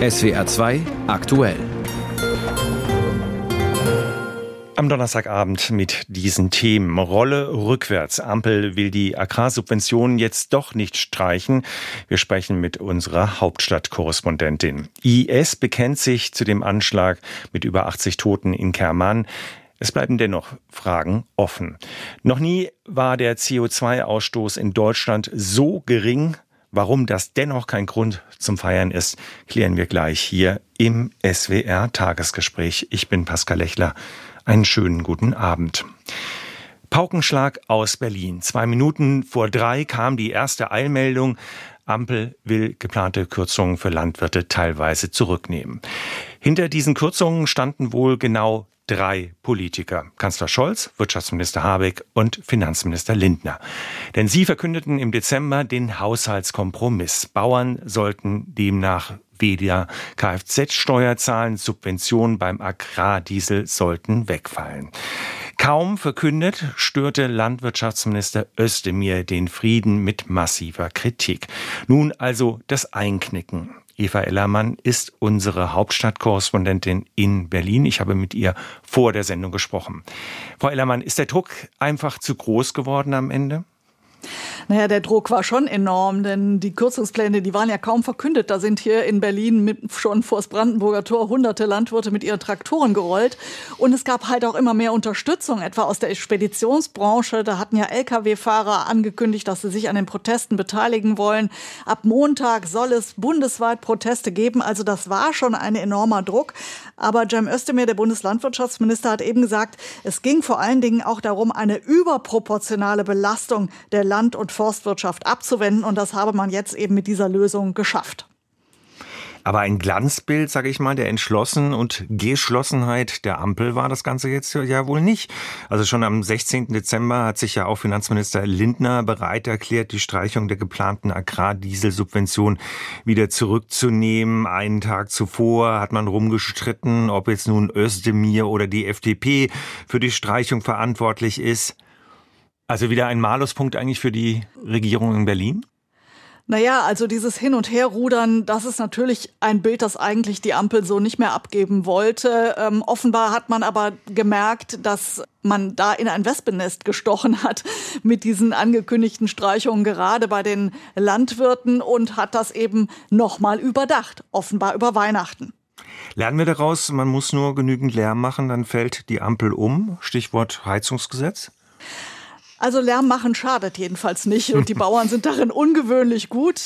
SWR 2 aktuell. Am Donnerstagabend mit diesen Themen. Rolle rückwärts. Ampel will die Agrarsubventionen jetzt doch nicht streichen. Wir sprechen mit unserer Hauptstadtkorrespondentin. IS bekennt sich zu dem Anschlag mit über 80 Toten in Kerman. Es bleiben dennoch Fragen offen. Noch nie war der CO2-Ausstoß in Deutschland so gering Warum das dennoch kein Grund zum Feiern ist, klären wir gleich hier im SWR Tagesgespräch. Ich bin Pascal Lechler. Einen schönen guten Abend. Paukenschlag aus Berlin. Zwei Minuten vor drei kam die erste Eilmeldung. Ampel will geplante Kürzungen für Landwirte teilweise zurücknehmen. Hinter diesen Kürzungen standen wohl genau drei Politiker. Kanzler Scholz, Wirtschaftsminister Habeck und Finanzminister Lindner. Denn sie verkündeten im Dezember den Haushaltskompromiss. Bauern sollten demnach weder Kfz-Steuer zahlen, Subventionen beim Agrardiesel sollten wegfallen. Kaum verkündet, störte Landwirtschaftsminister Özdemir den Frieden mit massiver Kritik. Nun also das Einknicken. Eva Ellermann ist unsere Hauptstadtkorrespondentin in Berlin. Ich habe mit ihr vor der Sendung gesprochen. Frau Ellermann, ist der Druck einfach zu groß geworden am Ende? Naja, der Druck war schon enorm, denn die Kürzungspläne, die waren ja kaum verkündet. Da sind hier in Berlin mit, schon vors Brandenburger Tor hunderte Landwirte mit ihren Traktoren gerollt. Und es gab halt auch immer mehr Unterstützung, etwa aus der Speditionsbranche. Da hatten ja Lkw-Fahrer angekündigt, dass sie sich an den Protesten beteiligen wollen. Ab Montag soll es bundesweit Proteste geben. Also das war schon ein enormer Druck. Aber Cem Özdemir, der Bundeslandwirtschaftsminister, hat eben gesagt, es ging vor allen Dingen auch darum, eine überproportionale Belastung der Land- und Forstwirtschaft abzuwenden. Und das habe man jetzt eben mit dieser Lösung geschafft. Aber ein Glanzbild, sage ich mal, der Entschlossen und Geschlossenheit der Ampel war das Ganze jetzt ja wohl nicht. Also schon am 16. Dezember hat sich ja auch Finanzminister Lindner bereit erklärt, die Streichung der geplanten Agrardieselsubvention wieder zurückzunehmen. Einen Tag zuvor hat man rumgestritten, ob jetzt nun Özdemir oder die FDP für die Streichung verantwortlich ist. Also wieder ein Maluspunkt eigentlich für die Regierung in Berlin? Naja, also dieses Hin- und Herrudern, das ist natürlich ein Bild, das eigentlich die Ampel so nicht mehr abgeben wollte. Ähm, offenbar hat man aber gemerkt, dass man da in ein Wespennest gestochen hat mit diesen angekündigten Streichungen, gerade bei den Landwirten und hat das eben nochmal überdacht, offenbar über Weihnachten. Lernen wir daraus, man muss nur genügend Lärm machen, dann fällt die Ampel um. Stichwort Heizungsgesetz. Also Lärm machen schadet jedenfalls nicht und die Bauern sind darin ungewöhnlich gut.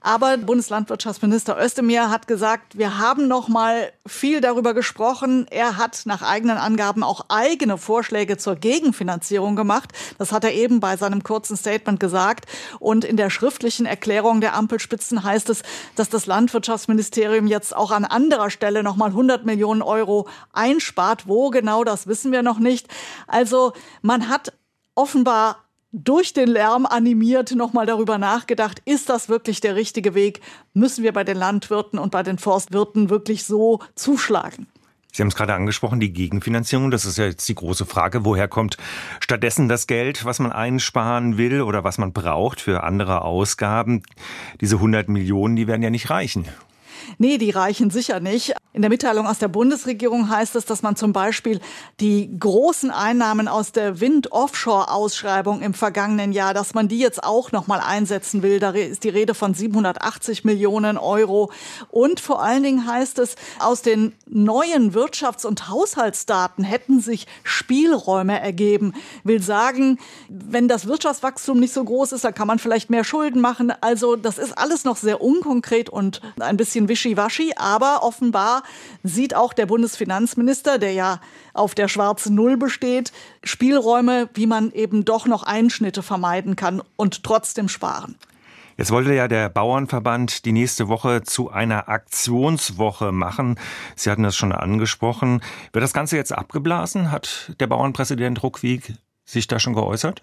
Aber Bundeslandwirtschaftsminister Özdemir hat gesagt, wir haben noch mal viel darüber gesprochen. Er hat nach eigenen Angaben auch eigene Vorschläge zur Gegenfinanzierung gemacht. Das hat er eben bei seinem kurzen Statement gesagt. Und in der schriftlichen Erklärung der Ampelspitzen heißt es, dass das Landwirtschaftsministerium jetzt auch an anderer Stelle noch mal 100 Millionen Euro einspart. Wo genau, das wissen wir noch nicht. Also man hat offenbar durch den Lärm animiert nochmal darüber nachgedacht, ist das wirklich der richtige Weg? Müssen wir bei den Landwirten und bei den Forstwirten wirklich so zuschlagen? Sie haben es gerade angesprochen, die Gegenfinanzierung. Das ist ja jetzt die große Frage. Woher kommt stattdessen das Geld, was man einsparen will oder was man braucht für andere Ausgaben? Diese 100 Millionen, die werden ja nicht reichen. Nee, die reichen sicher nicht. In der Mitteilung aus der Bundesregierung heißt es, dass man zum Beispiel die großen Einnahmen aus der Wind-Offshore-Ausschreibung im vergangenen Jahr, dass man die jetzt auch noch mal einsetzen will. Da ist die Rede von 780 Millionen Euro. Und vor allen Dingen heißt es, aus den neuen Wirtschafts- und Haushaltsdaten hätten sich Spielräume ergeben. Will sagen, wenn das Wirtschaftswachstum nicht so groß ist, dann kann man vielleicht mehr Schulden machen. Also das ist alles noch sehr unkonkret und ein bisschen wischiwaschi, aber offenbar sieht auch der Bundesfinanzminister, der ja auf der schwarzen Null besteht, Spielräume, wie man eben doch noch Einschnitte vermeiden kann und trotzdem sparen. Jetzt wollte ja der Bauernverband die nächste Woche zu einer Aktionswoche machen. Sie hatten das schon angesprochen. Wird das Ganze jetzt abgeblasen? Hat der Bauernpräsident Ruckwieg sich da schon geäußert?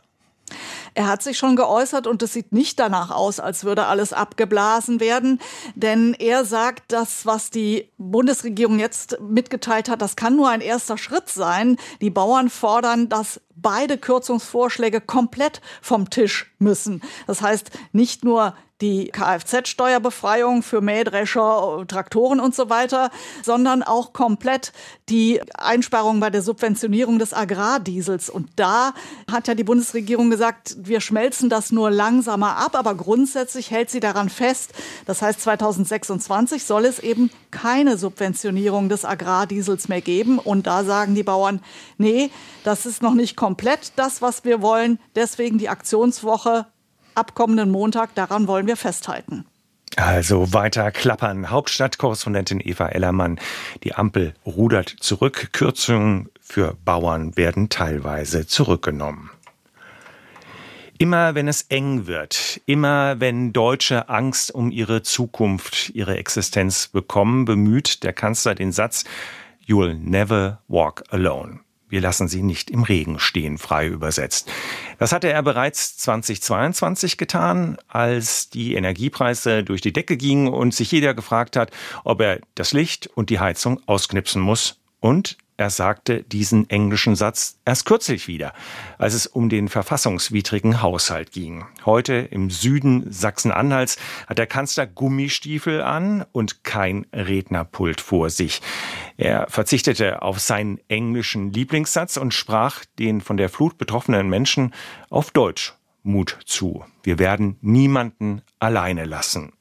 Er hat sich schon geäußert und es sieht nicht danach aus, als würde alles abgeblasen werden, denn er sagt, das, was die Bundesregierung jetzt mitgeteilt hat, das kann nur ein erster Schritt sein. Die Bauern fordern, dass beide Kürzungsvorschläge komplett vom Tisch müssen. Das heißt, nicht nur die Kfz-Steuerbefreiung für Mähdrescher, Traktoren und so weiter, sondern auch komplett die Einsparungen bei der Subventionierung des Agrardiesels. Und da hat ja die Bundesregierung gesagt, wir schmelzen das nur langsamer ab, aber grundsätzlich hält sie daran fest. Das heißt, 2026 soll es eben keine Subventionierung des Agrardiesels mehr geben. Und da sagen die Bauern, nee, das ist noch nicht komplett das, was wir wollen. Deswegen die Aktionswoche ab kommenden Montag, daran wollen wir festhalten. Also weiter klappern. Hauptstadtkorrespondentin Eva Ellermann. Die Ampel rudert zurück. Kürzungen für Bauern werden teilweise zurückgenommen. Immer wenn es eng wird, immer wenn Deutsche Angst um ihre Zukunft, ihre Existenz bekommen, bemüht der Kanzler den Satz You'll never walk alone. Wir lassen sie nicht im Regen stehen, frei übersetzt. Das hatte er bereits 2022 getan, als die Energiepreise durch die Decke gingen und sich jeder gefragt hat, ob er das Licht und die Heizung ausknipsen muss. Und er sagte diesen englischen Satz erst kürzlich wieder, als es um den verfassungswidrigen Haushalt ging. Heute im Süden Sachsen-Anhalts hat der Kanzler Gummistiefel an und kein Rednerpult vor sich. Er verzichtete auf seinen englischen Lieblingssatz und sprach den von der Flut betroffenen Menschen auf Deutsch Mut zu. Wir werden niemanden alleine lassen.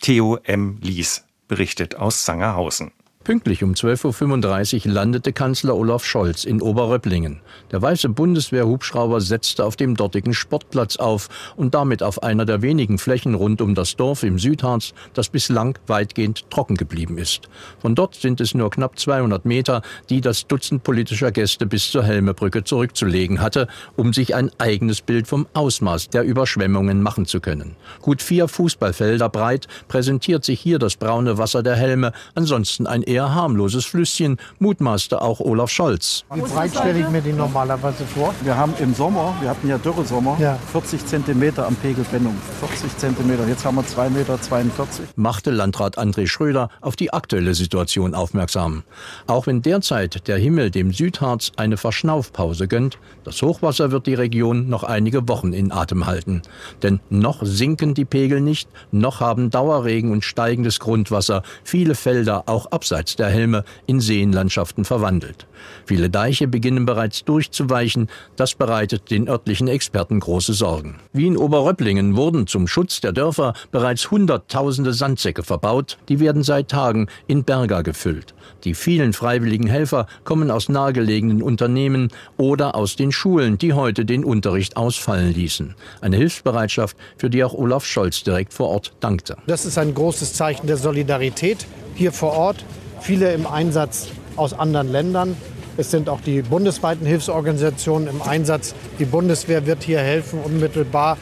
Theo M. Lies berichtet aus Sangerhausen. Pünktlich um 12.35 Uhr landete Kanzler Olaf Scholz in Oberröpplingen. Der weiße Bundeswehrhubschrauber setzte auf dem dortigen Sportplatz auf und damit auf einer der wenigen Flächen rund um das Dorf im Südharz, das bislang weitgehend trocken geblieben ist. Von dort sind es nur knapp 200 Meter, die das Dutzend politischer Gäste bis zur Helmebrücke zurückzulegen hatte, um sich ein eigenes Bild vom Ausmaß der Überschwemmungen machen zu können. Gut vier Fußballfelder breit präsentiert sich hier das braune Wasser der Helme, ansonsten ein eher harmloses Flüsschen, mutmaßte auch Olaf Scholz. Wie breit stelle ich mir die normalerweise vor? Wir haben im Sommer, wir hatten ja Dürresommer, ja. 40 Zentimeter am Pegelbindung. 40 Zentimeter, jetzt haben wir 2,42 Meter. Machte Landrat André Schröder auf die aktuelle Situation aufmerksam. Auch wenn derzeit der Himmel dem Südharz eine Verschnaufpause gönnt, das Hochwasser wird die Region noch einige Wochen in Atem halten. Denn noch sinken die Pegel nicht, noch haben Dauerregen und steigendes Grundwasser viele Felder auch abseits jenseits der Helme in Seenlandschaften verwandelt. Viele Deiche beginnen bereits durchzuweichen, das bereitet den örtlichen Experten große Sorgen. Wie in Oberröpplingen wurden zum Schutz der Dörfer bereits Hunderttausende Sandsäcke verbaut, die werden seit Tagen in Berger gefüllt. Die vielen freiwilligen Helfer kommen aus nahegelegenen Unternehmen oder aus den Schulen, die heute den Unterricht ausfallen ließen. Eine Hilfsbereitschaft, für die auch Olaf Scholz direkt vor Ort dankte. Das ist ein großes Zeichen der Solidarität hier vor Ort viele im Einsatz aus anderen Ländern. Es sind auch die bundesweiten Hilfsorganisationen im Einsatz. Die Bundeswehr wird hier helfen, unmittelbar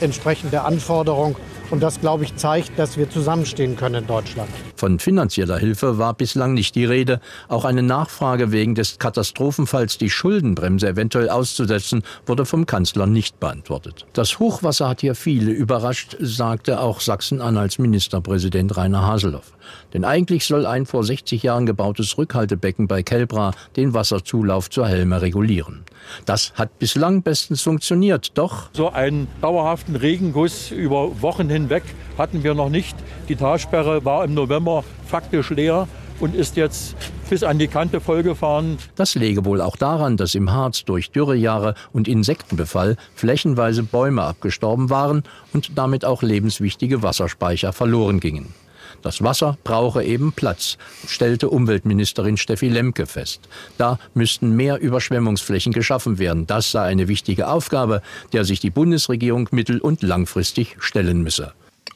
entsprechend der Anforderung und das, glaube ich, zeigt, dass wir zusammenstehen können in Deutschland. Von finanzieller Hilfe war bislang nicht die Rede. Auch eine Nachfrage wegen des Katastrophenfalls, die Schuldenbremse eventuell auszusetzen, wurde vom Kanzler nicht beantwortet. Das Hochwasser hat hier viele überrascht, sagte auch Sachsen-Anhalts Ministerpräsident Rainer Haseloff. Denn eigentlich soll ein vor 60 Jahren gebautes Rückhaltebecken bei Kelbra den Wasserzulauf zur Helme regulieren. Das hat bislang bestens funktioniert, doch so einen dauerhaften Regenguss über Wochen hin hinweg hatten wir noch nicht. Die Talsperre war im November faktisch leer und ist jetzt bis an die Kante vollgefahren. Das läge wohl auch daran, dass im Harz durch Dürrejahre und Insektenbefall flächenweise Bäume abgestorben waren und damit auch lebenswichtige Wasserspeicher verloren gingen. Das Wasser brauche eben Platz, stellte Umweltministerin Steffi Lemke fest. Da müssten mehr Überschwemmungsflächen geschaffen werden. Das sei eine wichtige Aufgabe, der sich die Bundesregierung mittel- und langfristig stellen müsse.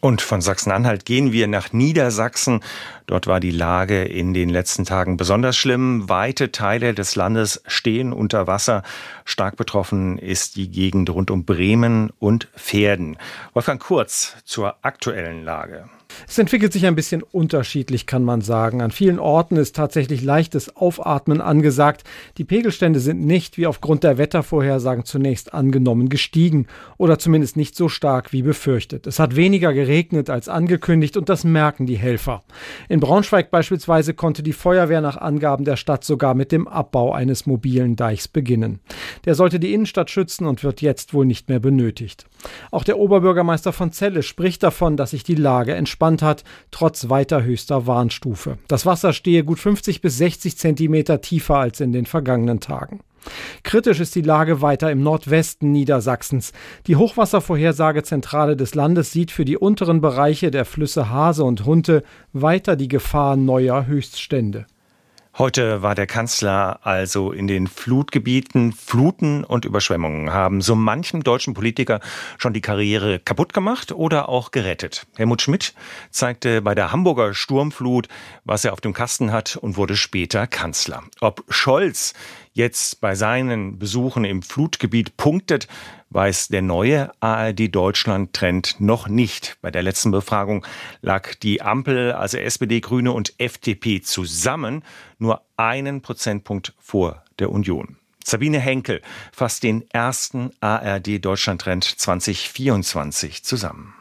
Und von Sachsen-Anhalt gehen wir nach Niedersachsen. Dort war die Lage in den letzten Tagen besonders schlimm. Weite Teile des Landes stehen unter Wasser. Stark betroffen ist die Gegend rund um Bremen und Pferden. Wolfgang Kurz zur aktuellen Lage. Es entwickelt sich ein bisschen unterschiedlich, kann man sagen. An vielen Orten ist tatsächlich leichtes Aufatmen angesagt. Die Pegelstände sind nicht, wie aufgrund der Wettervorhersagen zunächst angenommen, gestiegen oder zumindest nicht so stark wie befürchtet. Es hat weniger geregnet als angekündigt und das merken die Helfer. In Braunschweig beispielsweise konnte die Feuerwehr nach Angaben der Stadt sogar mit dem Abbau eines mobilen Deichs beginnen. Der sollte die Innenstadt schützen und wird jetzt wohl nicht mehr benötigt. Auch der Oberbürgermeister von Celle spricht davon, dass sich die Lage entspannt hat, trotz weiter höchster Warnstufe. Das Wasser stehe gut 50 bis 60 Zentimeter tiefer als in den vergangenen Tagen. Kritisch ist die Lage weiter im Nordwesten Niedersachsens. Die Hochwasservorhersagezentrale des Landes sieht für die unteren Bereiche der Flüsse Hase und Hunte weiter die Gefahr neuer Höchststände. Heute war der Kanzler also in den Flutgebieten. Fluten und Überschwemmungen haben so manchem deutschen Politiker schon die Karriere kaputt gemacht oder auch gerettet. Helmut Schmidt zeigte bei der Hamburger Sturmflut, was er auf dem Kasten hat und wurde später Kanzler. Ob Scholz jetzt bei seinen Besuchen im Flutgebiet punktet, weiß der neue ARD Deutschland Trend noch nicht. Bei der letzten Befragung lag die Ampel, also SPD, Grüne und FDP zusammen nur einen Prozentpunkt vor der Union. Sabine Henkel fasst den ersten ARD Deutschland Trend 2024 zusammen.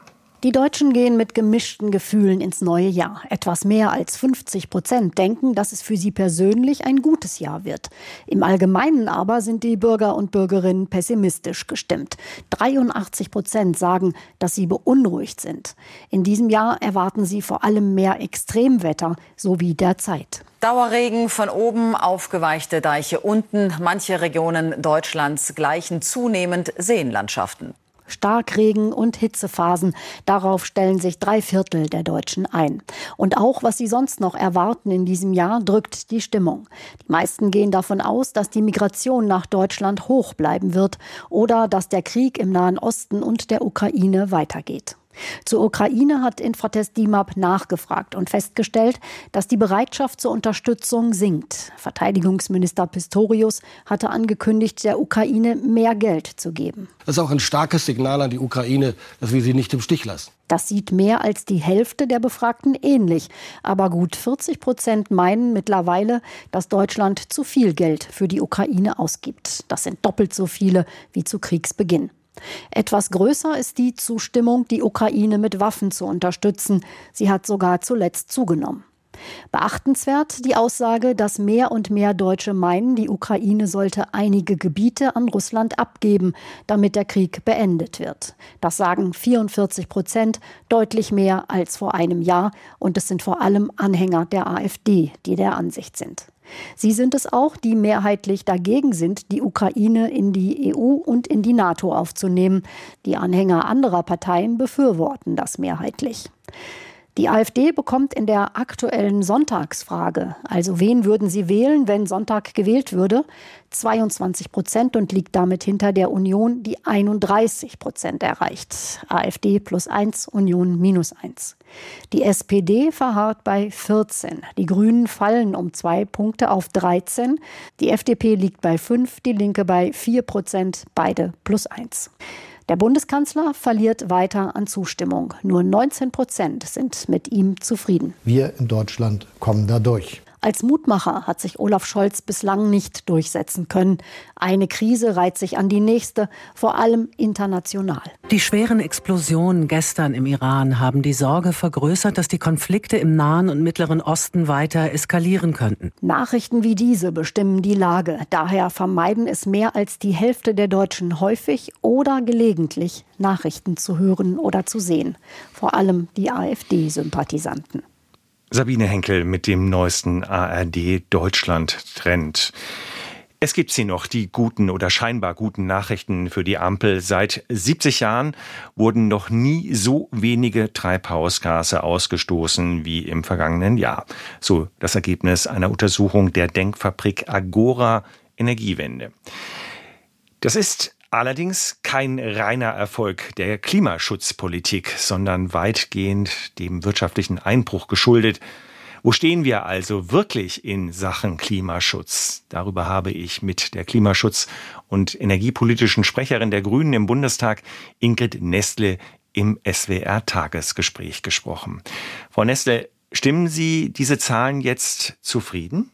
Die Deutschen gehen mit gemischten Gefühlen ins neue Jahr. Etwas mehr als 50 Prozent denken, dass es für sie persönlich ein gutes Jahr wird. Im Allgemeinen aber sind die Bürger und Bürgerinnen pessimistisch gestimmt. 83 Prozent sagen, dass sie beunruhigt sind. In diesem Jahr erwarten sie vor allem mehr Extremwetter, so wie derzeit. Dauerregen von oben, aufgeweichte Deiche unten. Manche Regionen Deutschlands gleichen zunehmend Seenlandschaften. Starkregen und Hitzephasen. Darauf stellen sich drei Viertel der Deutschen ein. Und auch, was sie sonst noch erwarten in diesem Jahr, drückt die Stimmung. Die meisten gehen davon aus, dass die Migration nach Deutschland hoch bleiben wird oder dass der Krieg im Nahen Osten und der Ukraine weitergeht. Zur Ukraine hat Infratest DIMAP nachgefragt und festgestellt, dass die Bereitschaft zur Unterstützung sinkt. Verteidigungsminister Pistorius hatte angekündigt, der Ukraine mehr Geld zu geben. Das ist auch ein starkes Signal an die Ukraine, dass wir sie nicht im Stich lassen. Das sieht mehr als die Hälfte der Befragten ähnlich. Aber gut 40 Prozent meinen mittlerweile, dass Deutschland zu viel Geld für die Ukraine ausgibt. Das sind doppelt so viele wie zu Kriegsbeginn. Etwas größer ist die Zustimmung, die Ukraine mit Waffen zu unterstützen. Sie hat sogar zuletzt zugenommen. Beachtenswert die Aussage, dass mehr und mehr Deutsche meinen, die Ukraine sollte einige Gebiete an Russland abgeben, damit der Krieg beendet wird. Das sagen 44 Prozent, deutlich mehr als vor einem Jahr. Und es sind vor allem Anhänger der AfD, die der Ansicht sind. Sie sind es auch, die mehrheitlich dagegen sind, die Ukraine in die EU und in die NATO aufzunehmen. Die Anhänger anderer Parteien befürworten das mehrheitlich. Die AfD bekommt in der aktuellen Sonntagsfrage, also wen würden Sie wählen, wenn Sonntag gewählt würde, 22 Prozent und liegt damit hinter der Union, die 31 Prozent erreicht. AfD plus 1, Union minus 1. Die SPD verharrt bei 14. Die Grünen fallen um zwei Punkte auf 13. Die FDP liegt bei 5, die Linke bei 4 Prozent, beide plus 1. Der Bundeskanzler verliert weiter an Zustimmung. Nur 19 Prozent sind mit ihm zufrieden. Wir in Deutschland kommen da durch. Als Mutmacher hat sich Olaf Scholz bislang nicht durchsetzen können. Eine Krise reiht sich an die nächste, vor allem international. Die schweren Explosionen gestern im Iran haben die Sorge vergrößert, dass die Konflikte im Nahen und Mittleren Osten weiter eskalieren könnten. Nachrichten wie diese bestimmen die Lage. Daher vermeiden es mehr als die Hälfte der Deutschen häufig oder gelegentlich Nachrichten zu hören oder zu sehen. Vor allem die AfD-Sympathisanten. Sabine Henkel mit dem neuesten ARD Deutschland Trend. Es gibt sie noch, die guten oder scheinbar guten Nachrichten für die Ampel. Seit 70 Jahren wurden noch nie so wenige Treibhausgase ausgestoßen wie im vergangenen Jahr. So das Ergebnis einer Untersuchung der Denkfabrik Agora Energiewende. Das ist Allerdings kein reiner Erfolg der Klimaschutzpolitik, sondern weitgehend dem wirtschaftlichen Einbruch geschuldet. Wo stehen wir also wirklich in Sachen Klimaschutz? Darüber habe ich mit der Klimaschutz- und energiepolitischen Sprecherin der Grünen im Bundestag, Ingrid Nestle, im SWR-Tagesgespräch gesprochen. Frau Nestle, stimmen Sie diese Zahlen jetzt zufrieden?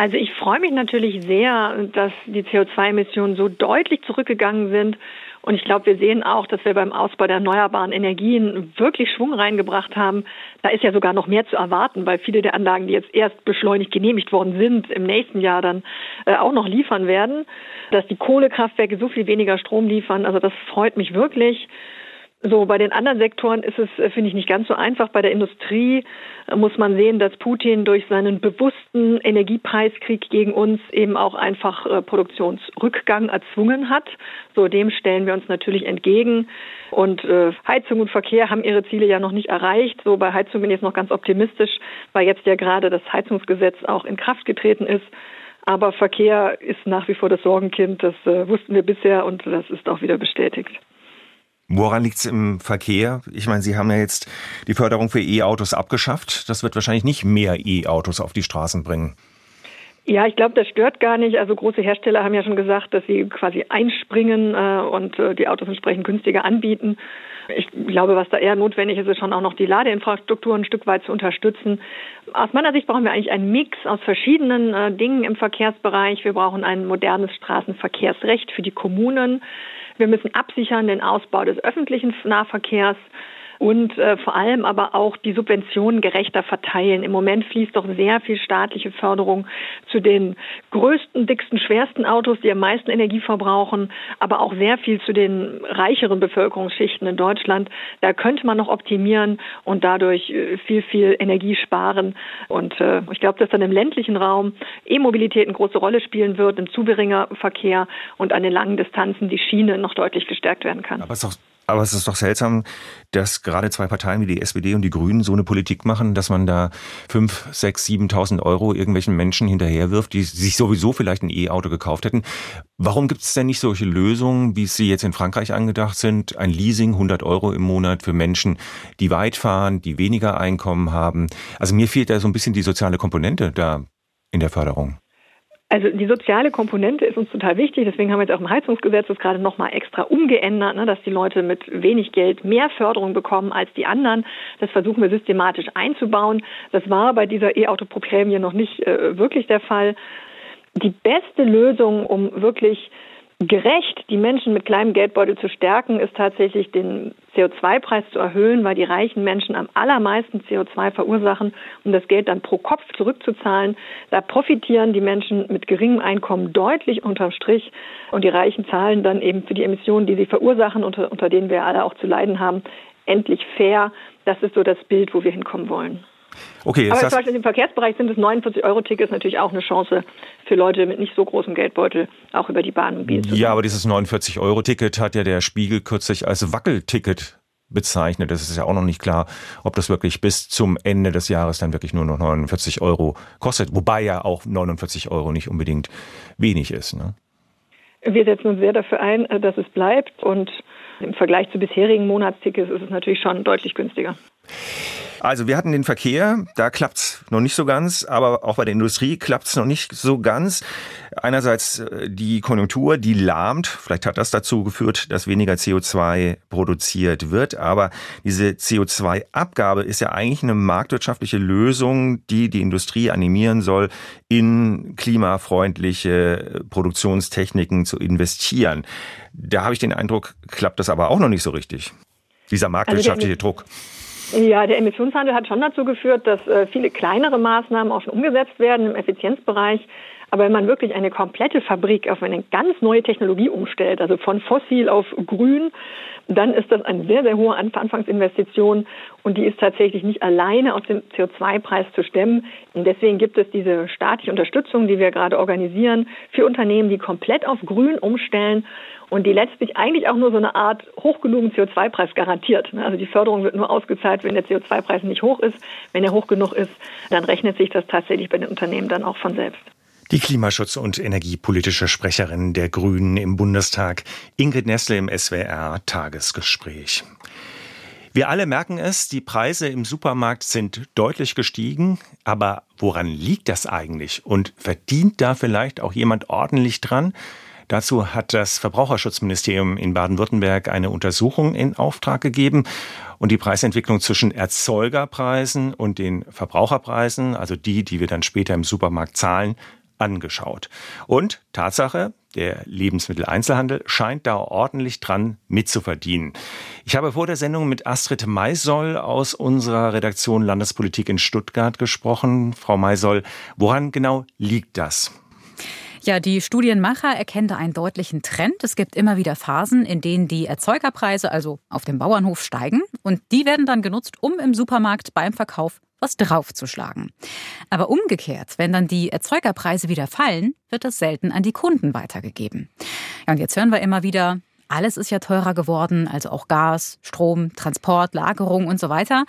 Also ich freue mich natürlich sehr, dass die CO2-Emissionen so deutlich zurückgegangen sind. Und ich glaube, wir sehen auch, dass wir beim Ausbau der erneuerbaren Energien wirklich Schwung reingebracht haben. Da ist ja sogar noch mehr zu erwarten, weil viele der Anlagen, die jetzt erst beschleunigt genehmigt worden sind, im nächsten Jahr dann äh, auch noch liefern werden. Dass die Kohlekraftwerke so viel weniger Strom liefern, also das freut mich wirklich. So, bei den anderen Sektoren ist es, äh, finde ich, nicht ganz so einfach. Bei der Industrie äh, muss man sehen, dass Putin durch seinen bewussten Energiepreiskrieg gegen uns eben auch einfach äh, Produktionsrückgang erzwungen hat. So, dem stellen wir uns natürlich entgegen. Und äh, Heizung und Verkehr haben ihre Ziele ja noch nicht erreicht. So, bei Heizung bin ich jetzt noch ganz optimistisch, weil jetzt ja gerade das Heizungsgesetz auch in Kraft getreten ist. Aber Verkehr ist nach wie vor das Sorgenkind. Das äh, wussten wir bisher und das ist auch wieder bestätigt. Woran liegt es im Verkehr? Ich meine, Sie haben ja jetzt die Förderung für E-Autos abgeschafft. Das wird wahrscheinlich nicht mehr E-Autos auf die Straßen bringen. Ja, ich glaube, das stört gar nicht. Also große Hersteller haben ja schon gesagt, dass sie quasi einspringen äh, und äh, die Autos entsprechend günstiger anbieten. Ich glaube, was da eher notwendig ist, ist schon auch noch die Ladeinfrastruktur ein Stück weit zu unterstützen. Aus meiner Sicht brauchen wir eigentlich einen Mix aus verschiedenen äh, Dingen im Verkehrsbereich. Wir brauchen ein modernes Straßenverkehrsrecht für die Kommunen. Wir müssen absichern den Ausbau des öffentlichen Nahverkehrs und äh, vor allem aber auch die Subventionen gerechter verteilen. Im Moment fließt doch sehr viel staatliche Förderung zu den größten, dicksten, schwersten Autos, die am meisten Energie verbrauchen, aber auch sehr viel zu den reicheren Bevölkerungsschichten in Deutschland. Da könnte man noch optimieren und dadurch äh, viel, viel Energie sparen. Und äh, ich glaube, dass dann im ländlichen Raum E-Mobilität eine große Rolle spielen wird, im Zubringerverkehr und an den langen Distanzen die Schiene noch deutlich gestärkt werden kann. Aber es ist doch aber es ist doch seltsam, dass gerade zwei Parteien wie die SPD und die Grünen so eine Politik machen, dass man da fünf, sechs, 7.000 Euro irgendwelchen Menschen hinterherwirft, die sich sowieso vielleicht ein E-Auto gekauft hätten. Warum gibt es denn nicht solche Lösungen, wie sie jetzt in Frankreich angedacht sind? Ein Leasing, 100 Euro im Monat für Menschen, die weit fahren, die weniger Einkommen haben. Also mir fehlt da so ein bisschen die soziale Komponente da in der Förderung. Also die soziale Komponente ist uns total wichtig. Deswegen haben wir jetzt auch im Heizungsgesetz das gerade nochmal extra umgeändert, ne, dass die Leute mit wenig Geld mehr Förderung bekommen als die anderen. Das versuchen wir systematisch einzubauen. Das war bei dieser E-Auto-Prämie noch nicht äh, wirklich der Fall. Die beste Lösung, um wirklich gerecht die Menschen mit kleinem Geldbeutel zu stärken, ist tatsächlich den CO2-Preis zu erhöhen, weil die reichen Menschen am allermeisten CO2 verursachen, um das Geld dann pro Kopf zurückzuzahlen. Da profitieren die Menschen mit geringem Einkommen deutlich unterm Strich und die Reichen zahlen dann eben für die Emissionen, die sie verursachen, unter, unter denen wir alle auch zu leiden haben, endlich fair. Das ist so das Bild, wo wir hinkommen wollen. Okay, Aber zum Beispiel im Verkehrsbereich sind es 49-Euro-Tickets natürlich auch eine Chance für Leute mit nicht so großem Geldbeutel, auch über die Bahn mobil zu Ja, aber dieses 49-Euro-Ticket hat ja der Spiegel kürzlich als Wackelticket bezeichnet. Das ist ja auch noch nicht klar, ob das wirklich bis zum Ende des Jahres dann wirklich nur noch 49 Euro kostet. Wobei ja auch 49 Euro nicht unbedingt wenig ist. Ne? Wir setzen uns sehr dafür ein, dass es bleibt und im Vergleich zu bisherigen Monatstickets ist es natürlich schon deutlich günstiger. Also wir hatten den Verkehr, da klappt's noch nicht so ganz, aber auch bei der Industrie klappt's noch nicht so ganz. Einerseits äh, die Konjunktur, die lahmt, vielleicht hat das dazu geführt, dass weniger CO2 produziert wird, aber diese CO2-Abgabe ist ja eigentlich eine marktwirtschaftliche Lösung, die die Industrie animieren soll, in klimafreundliche Produktionstechniken zu investieren. Da habe ich den Eindruck, klappt das aber auch noch nicht so richtig. Dieser also marktwirtschaftliche also Druck. Ja, der Emissionshandel hat schon dazu geführt, dass äh, viele kleinere Maßnahmen auch schon umgesetzt werden im Effizienzbereich. Aber wenn man wirklich eine komplette Fabrik auf eine ganz neue Technologie umstellt, also von fossil auf grün, dann ist das eine sehr, sehr hohe Anfangsinvestition und die ist tatsächlich nicht alleine aus dem CO2-Preis zu stemmen. Und deswegen gibt es diese staatliche Unterstützung, die wir gerade organisieren für Unternehmen, die komplett auf grün umstellen und die letztlich eigentlich auch nur so eine Art hoch genugen CO2-Preis garantiert. Also die Förderung wird nur ausgezahlt, wenn der CO2-Preis nicht hoch ist. Wenn er hoch genug ist, dann rechnet sich das tatsächlich bei den Unternehmen dann auch von selbst. Die Klimaschutz- und energiepolitische Sprecherin der Grünen im Bundestag, Ingrid Nessle im SWR Tagesgespräch. Wir alle merken es, die Preise im Supermarkt sind deutlich gestiegen. Aber woran liegt das eigentlich? Und verdient da vielleicht auch jemand ordentlich dran? Dazu hat das Verbraucherschutzministerium in Baden-Württemberg eine Untersuchung in Auftrag gegeben und die Preisentwicklung zwischen Erzeugerpreisen und den Verbraucherpreisen, also die, die wir dann später im Supermarkt zahlen, angeschaut. Und Tatsache, der Lebensmitteleinzelhandel scheint da ordentlich dran mitzuverdienen. Ich habe vor der Sendung mit Astrid Maisoll aus unserer Redaktion Landespolitik in Stuttgart gesprochen. Frau Maisoll, woran genau liegt das? Ja, die Studienmacher erkennen da einen deutlichen Trend. Es gibt immer wieder Phasen, in denen die Erzeugerpreise, also auf dem Bauernhof, steigen. Und die werden dann genutzt, um im Supermarkt beim Verkauf was draufzuschlagen. Aber umgekehrt, wenn dann die Erzeugerpreise wieder fallen, wird das selten an die Kunden weitergegeben. Ja, und jetzt hören wir immer wieder, alles ist ja teurer geworden, also auch Gas, Strom, Transport, Lagerung und so weiter.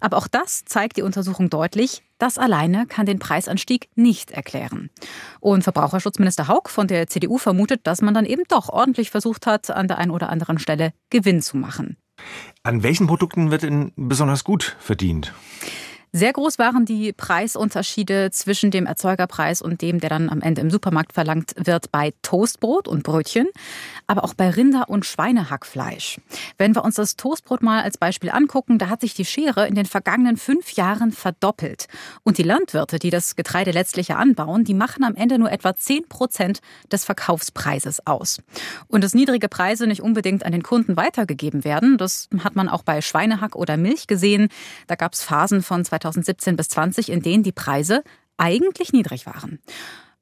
Aber auch das zeigt die Untersuchung deutlich, das alleine kann den Preisanstieg nicht erklären. Und Verbraucherschutzminister Haug von der CDU vermutet, dass man dann eben doch ordentlich versucht hat, an der einen oder anderen Stelle Gewinn zu machen. An welchen Produkten wird denn besonders gut verdient? Sehr groß waren die Preisunterschiede zwischen dem Erzeugerpreis und dem, der dann am Ende im Supermarkt verlangt wird, bei Toastbrot und Brötchen, aber auch bei Rinder- und Schweinehackfleisch. Wenn wir uns das Toastbrot mal als Beispiel angucken, da hat sich die Schere in den vergangenen fünf Jahren verdoppelt. Und die Landwirte, die das Getreide letztlich anbauen, die machen am Ende nur etwa 10 Prozent des Verkaufspreises aus. Und dass niedrige Preise nicht unbedingt an den Kunden weitergegeben werden, das hat man auch bei Schweinehack oder Milch gesehen. Da gab es Phasen von 2000 2017 bis 20, in denen die Preise eigentlich niedrig waren.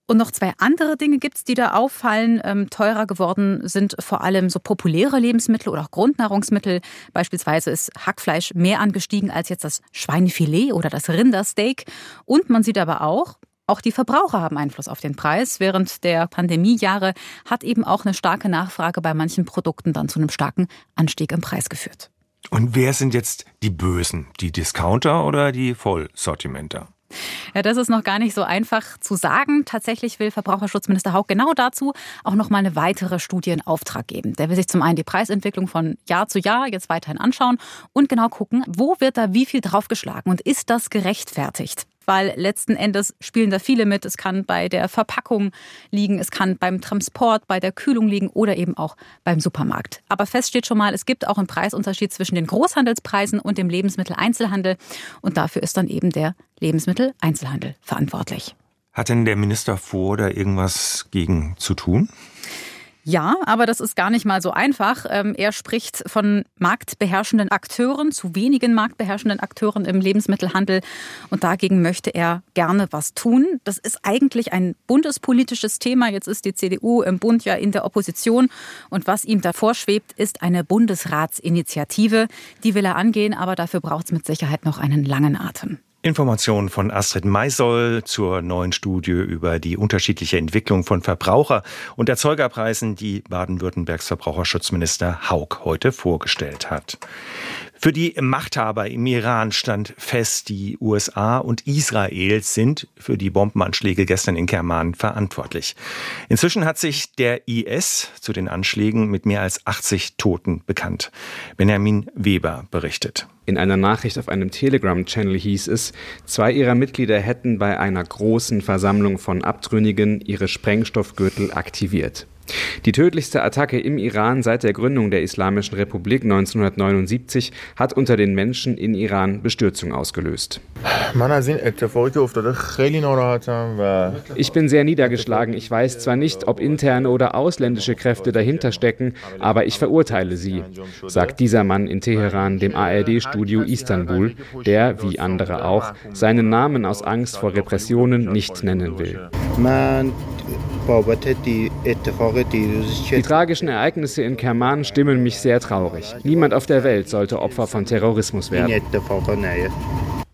Und noch zwei andere Dinge gibt es, die da auffallen. Ähm, teurer geworden sind vor allem so populäre Lebensmittel oder auch Grundnahrungsmittel. Beispielsweise ist Hackfleisch mehr angestiegen als jetzt das Schweinefilet oder das Rindersteak. Und man sieht aber auch, auch die Verbraucher haben Einfluss auf den Preis. Während der Pandemiejahre hat eben auch eine starke Nachfrage bei manchen Produkten dann zu einem starken Anstieg im Preis geführt. Und wer sind jetzt die Bösen? Die Discounter oder die Vollsortimenter? Ja, das ist noch gar nicht so einfach zu sagen. Tatsächlich will Verbraucherschutzminister Haug genau dazu auch noch mal eine weitere Studie in Auftrag geben. Der will sich zum einen die Preisentwicklung von Jahr zu Jahr jetzt weiterhin anschauen und genau gucken, wo wird da wie viel draufgeschlagen und ist das gerechtfertigt? Weil letzten Endes spielen da viele mit. Es kann bei der Verpackung liegen, es kann beim Transport, bei der Kühlung liegen oder eben auch beim Supermarkt. Aber fest steht schon mal, es gibt auch einen Preisunterschied zwischen den Großhandelspreisen und dem Lebensmitteleinzelhandel und dafür ist dann eben der Lebensmitteleinzelhandel verantwortlich. Hat denn der Minister vor, da irgendwas gegen zu tun? Ja, aber das ist gar nicht mal so einfach. Ähm, er spricht von marktbeherrschenden Akteuren, zu wenigen marktbeherrschenden Akteuren im Lebensmittelhandel. Und dagegen möchte er gerne was tun. Das ist eigentlich ein bundespolitisches Thema. Jetzt ist die CDU im Bund ja in der Opposition. Und was ihm davor schwebt, ist eine Bundesratsinitiative. Die will er angehen, aber dafür braucht es mit Sicherheit noch einen langen Atem. Informationen von Astrid Maisoll zur neuen Studie über die unterschiedliche Entwicklung von Verbraucher- und Erzeugerpreisen, die Baden-Württembergs Verbraucherschutzminister Haug heute vorgestellt hat. Für die Machthaber im Iran stand fest, die USA und Israel sind für die Bombenanschläge gestern in Kerman verantwortlich. Inzwischen hat sich der IS zu den Anschlägen mit mehr als 80 Toten bekannt. Benjamin Weber berichtet. In einer Nachricht auf einem Telegram-Channel hieß es, zwei ihrer Mitglieder hätten bei einer großen Versammlung von Abtrünnigen ihre Sprengstoffgürtel aktiviert. Die tödlichste Attacke im Iran seit der Gründung der Islamischen Republik 1979 hat unter den Menschen in Iran Bestürzung ausgelöst. Ich bin sehr niedergeschlagen. Ich weiß zwar nicht, ob interne oder ausländische Kräfte dahinter stecken, aber ich verurteile sie, sagt dieser Mann in Teheran dem ARD-Studio Istanbul, der, wie andere auch, seinen Namen aus Angst vor Repressionen nicht nennen will. Die tragischen Ereignisse in Kerman stimmen mich sehr traurig. Niemand auf der Welt sollte Opfer von Terrorismus werden.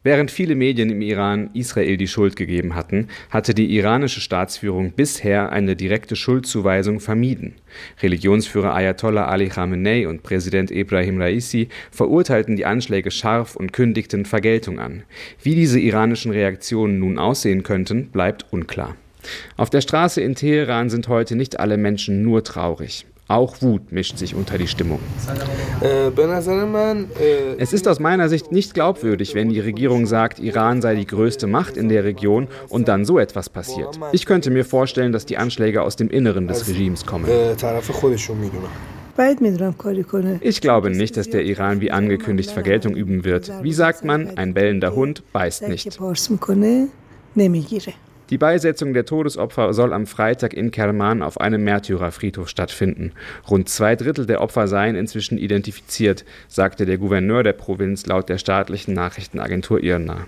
Während viele Medien im Iran Israel die Schuld gegeben hatten, hatte die iranische Staatsführung bisher eine direkte Schuldzuweisung vermieden. Religionsführer Ayatollah Ali Khamenei und Präsident Ibrahim Raisi verurteilten die Anschläge scharf und kündigten Vergeltung an. Wie diese iranischen Reaktionen nun aussehen könnten, bleibt unklar. Auf der Straße in Teheran sind heute nicht alle Menschen nur traurig. Auch Wut mischt sich unter die Stimmung. Es ist aus meiner Sicht nicht glaubwürdig, wenn die Regierung sagt, Iran sei die größte Macht in der Region und dann so etwas passiert. Ich könnte mir vorstellen, dass die Anschläge aus dem Inneren des Regimes kommen. Ich glaube nicht, dass der Iran wie angekündigt Vergeltung üben wird. Wie sagt man, ein bellender Hund beißt nicht. Die Beisetzung der Todesopfer soll am Freitag in Kerman auf einem Märtyrerfriedhof stattfinden. Rund zwei Drittel der Opfer seien inzwischen identifiziert, sagte der Gouverneur der Provinz laut der staatlichen Nachrichtenagentur IRNA.